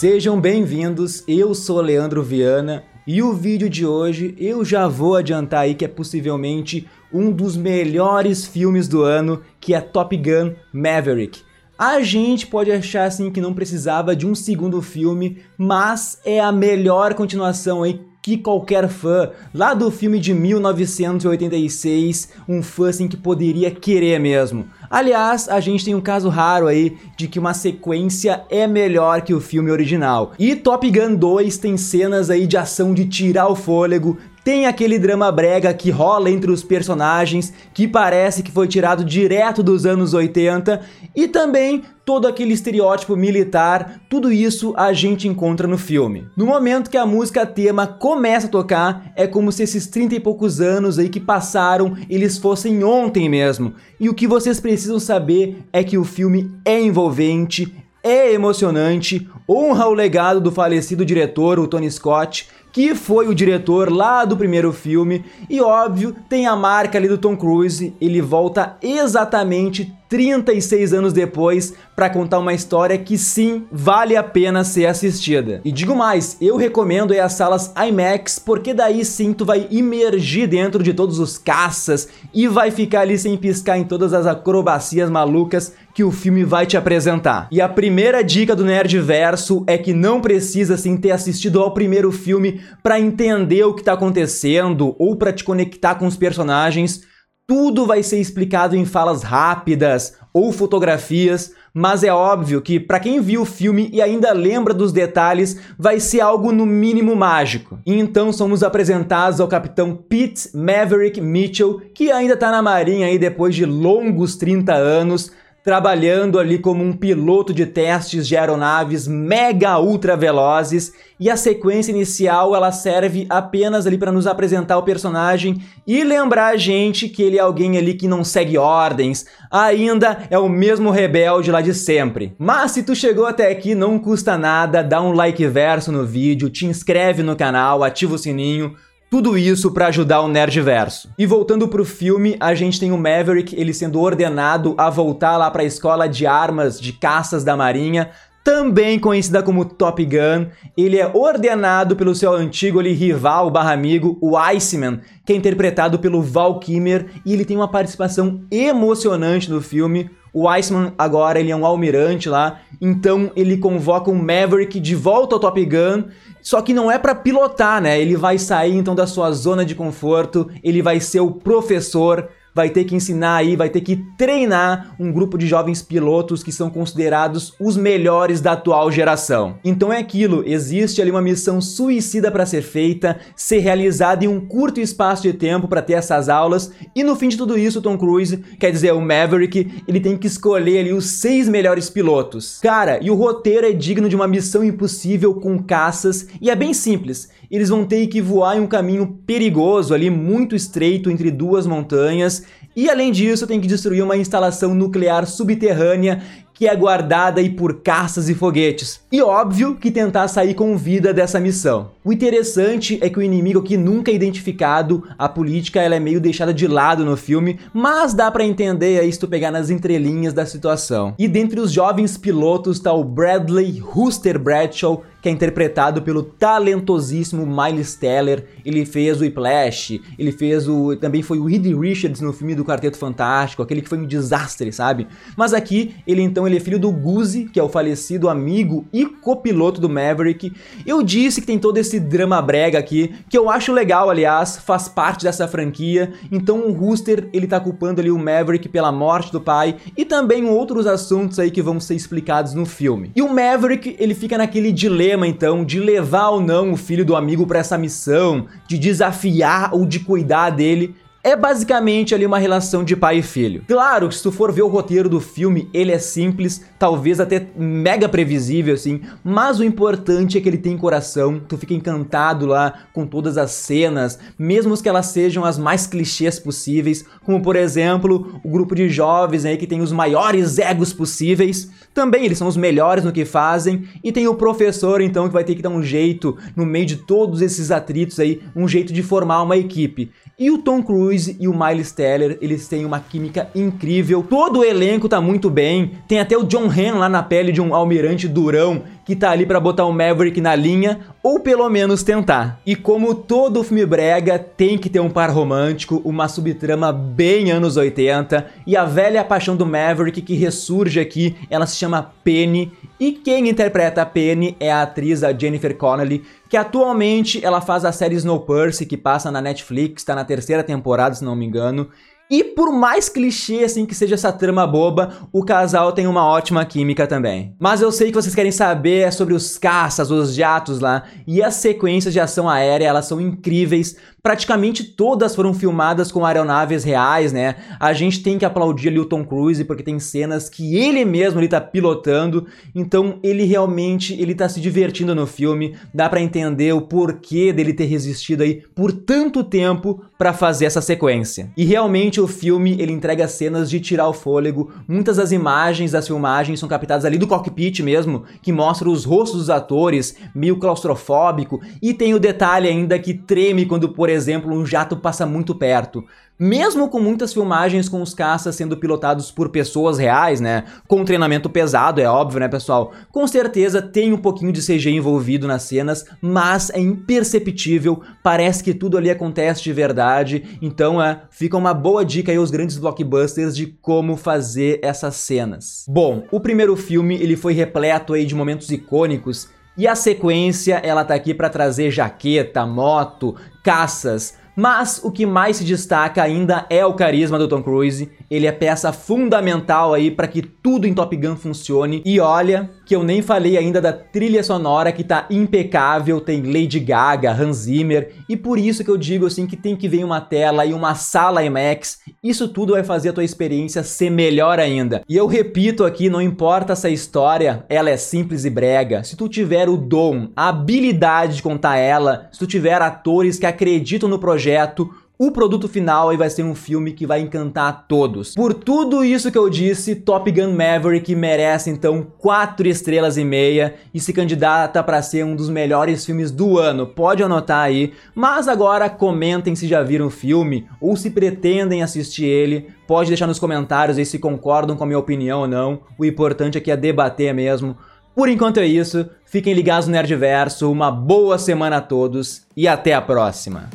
Sejam bem-vindos, eu sou Leandro Viana e o vídeo de hoje eu já vou adiantar aí que é possivelmente um dos melhores filmes do ano, que é Top Gun Maverick. A gente pode achar assim que não precisava de um segundo filme, mas é a melhor continuação aí que qualquer fã lá do filme de 1986, um fã assim que poderia querer mesmo. Aliás, a gente tem um caso raro aí de que uma sequência é melhor que o filme original. E Top Gun 2 tem cenas aí de ação de tirar o fôlego, tem aquele drama brega que rola entre os personagens, que parece que foi tirado direto dos anos 80, e também todo aquele estereótipo militar, tudo isso a gente encontra no filme. No momento que a música tema começa a tocar, é como se esses 30 e poucos anos aí que passaram, eles fossem ontem mesmo. E o que vocês precisam saber é que o filme é envolvente, é emocionante, honra o legado do falecido diretor, o Tony Scott, que foi o diretor lá do primeiro filme, e óbvio, tem a marca ali do Tom Cruise, ele volta exatamente 36 anos depois para contar uma história que sim vale a pena ser assistida. E digo mais, eu recomendo as salas IMAX porque daí sim tu vai imergir dentro de todos os caças e vai ficar ali sem piscar em todas as acrobacias malucas que o filme vai te apresentar. E a primeira dica do Nerdverso é que não precisa sim ter assistido ao primeiro filme para entender o que tá acontecendo ou para te conectar com os personagens tudo vai ser explicado em falas rápidas ou fotografias, mas é óbvio que para quem viu o filme e ainda lembra dos detalhes, vai ser algo no mínimo mágico. E então somos apresentados ao capitão Pete Maverick Mitchell, que ainda tá na marinha aí depois de longos 30 anos, trabalhando ali como um piloto de testes de aeronaves mega ultra velozes e a sequência inicial ela serve apenas ali para nos apresentar o personagem e lembrar a gente que ele é alguém ali que não segue ordens, ainda é o mesmo rebelde lá de sempre. Mas se tu chegou até aqui, não custa nada, dá um like verso no vídeo, te inscreve no canal, ativa o sininho, tudo isso para ajudar o Nerdverso. E voltando pro filme, a gente tem o Maverick, ele sendo ordenado a voltar lá para a escola de armas de caças da Marinha, também conhecida como Top Gun. Ele é ordenado pelo seu antigo ali, rival barra amigo, o Iceman, que é interpretado pelo Val Kilmer, e ele tem uma participação emocionante no filme. O Iceman agora ele é um almirante lá, então ele convoca o Maverick de volta ao Top Gun. Só que não é para pilotar, né? Ele vai sair então da sua zona de conforto, ele vai ser o professor vai ter que ensinar aí, vai ter que treinar um grupo de jovens pilotos que são considerados os melhores da atual geração. Então é aquilo, existe ali uma missão suicida para ser feita, ser realizada em um curto espaço de tempo para ter essas aulas, e no fim de tudo isso, Tom Cruise, quer dizer, o Maverick, ele tem que escolher ali os seis melhores pilotos. Cara, e o roteiro é digno de uma missão impossível com caças, e é bem simples eles vão ter que voar em um caminho perigoso ali, muito estreito entre duas montanhas, e além disso tem que destruir uma instalação nuclear subterrânea que é guardada aí por caças e foguetes. E óbvio que tentar sair com vida dessa missão. O interessante é que o inimigo aqui nunca é identificado, a política ela é meio deixada de lado no filme, mas dá para entender aí se tu pegar nas entrelinhas da situação. E dentre os jovens pilotos tá o Bradley Rooster Bradshaw, que é interpretado pelo talentosíssimo Miles Teller. Ele fez o Whiplash, ele fez o também foi o Reed Richards no filme do Quarteto Fantástico, aquele que foi um desastre, sabe? Mas aqui ele então ele é filho do Guzzi, que é o falecido amigo e copiloto do Maverick. Eu disse que tem todo esse drama brega aqui, que eu acho legal, aliás, faz parte dessa franquia. Então o Rooster, ele tá culpando ali o Maverick pela morte do pai e também outros assuntos aí que vão ser explicados no filme. E o Maverick, ele fica naquele dilema dilema então de levar ou não o filho do amigo para essa missão, de desafiar ou de cuidar dele. É basicamente ali uma relação de pai e filho. Claro que se tu for ver o roteiro do filme, ele é simples, talvez até mega previsível assim, mas o importante é que ele tem coração, tu fica encantado lá com todas as cenas, mesmo que elas sejam as mais clichês possíveis, como por exemplo, o grupo de jovens aí que tem os maiores egos possíveis, também eles são os melhores no que fazem, e tem o professor então que vai ter que dar um jeito no meio de todos esses atritos aí, um jeito de formar uma equipe. E o Tom Cruise e o Miles Teller, eles têm uma química incrível. Todo o elenco tá muito bem. Tem até o John Han lá na pele de um almirante durão que tá ali para botar o Maverick na linha, ou pelo menos tentar. E como todo filme brega, tem que ter um par romântico, uma subtrama bem anos 80, e a velha paixão do Maverick que ressurge aqui, ela se chama Penny, e quem interpreta a Penny é a atriz a Jennifer Connelly, que atualmente ela faz a série Snowpiercer, que passa na Netflix, tá na terceira temporada, se não me engano, e por mais clichê assim que seja essa trama boba, o casal tem uma ótima química também. Mas eu sei que vocês querem saber sobre os caças, os jatos lá, e as sequências de ação aérea, elas são incríveis. Praticamente todas foram filmadas com aeronaves reais, né? A gente tem que aplaudir ali o Tom Cruise porque tem cenas que ele mesmo ele tá pilotando, então ele realmente ele tá se divertindo no filme. Dá para entender o porquê dele ter resistido aí por tanto tempo para fazer essa sequência. E realmente o filme ele entrega cenas de tirar o fôlego. Muitas das imagens das filmagens são captadas ali do cockpit mesmo, que mostra os rostos dos atores, meio claustrofóbico, e tem o detalhe ainda que treme quando, por exemplo, um jato passa muito perto. Mesmo com muitas filmagens com os caças sendo pilotados por pessoas reais, né? Com treinamento pesado, é óbvio, né, pessoal? Com certeza tem um pouquinho de CG envolvido nas cenas, mas é imperceptível, parece que tudo ali acontece de verdade. Então, é, fica uma boa dica aí aos grandes blockbusters de como fazer essas cenas. Bom, o primeiro filme, ele foi repleto aí de momentos icônicos e a sequência, ela tá aqui para trazer jaqueta, moto, caças, mas o que mais se destaca ainda é o carisma do Tom Cruise. Ele é peça fundamental aí para que tudo em Top Gun funcione. E olha que eu nem falei ainda da trilha sonora que tá impecável, tem Lady Gaga, Hans Zimmer, e por isso que eu digo assim que tem que vir uma tela e uma sala IMAX. Isso tudo vai fazer a tua experiência ser melhor ainda. E eu repito aqui, não importa essa história, ela é simples e brega. Se tu tiver o dom, a habilidade de contar ela, se tu tiver atores que acreditam no projeto projeto, o produto final aí vai ser um filme que vai encantar a todos. Por tudo isso que eu disse, Top Gun Maverick merece então 4 estrelas e meia e se candidata para ser um dos melhores filmes do ano. Pode anotar aí. Mas agora comentem se já viram o filme ou se pretendem assistir ele. Pode deixar nos comentários aí se concordam com a minha opinião ou não. O importante aqui é debater mesmo. Por enquanto é isso. Fiquem ligados no Nerdverso. Uma boa semana a todos e até a próxima.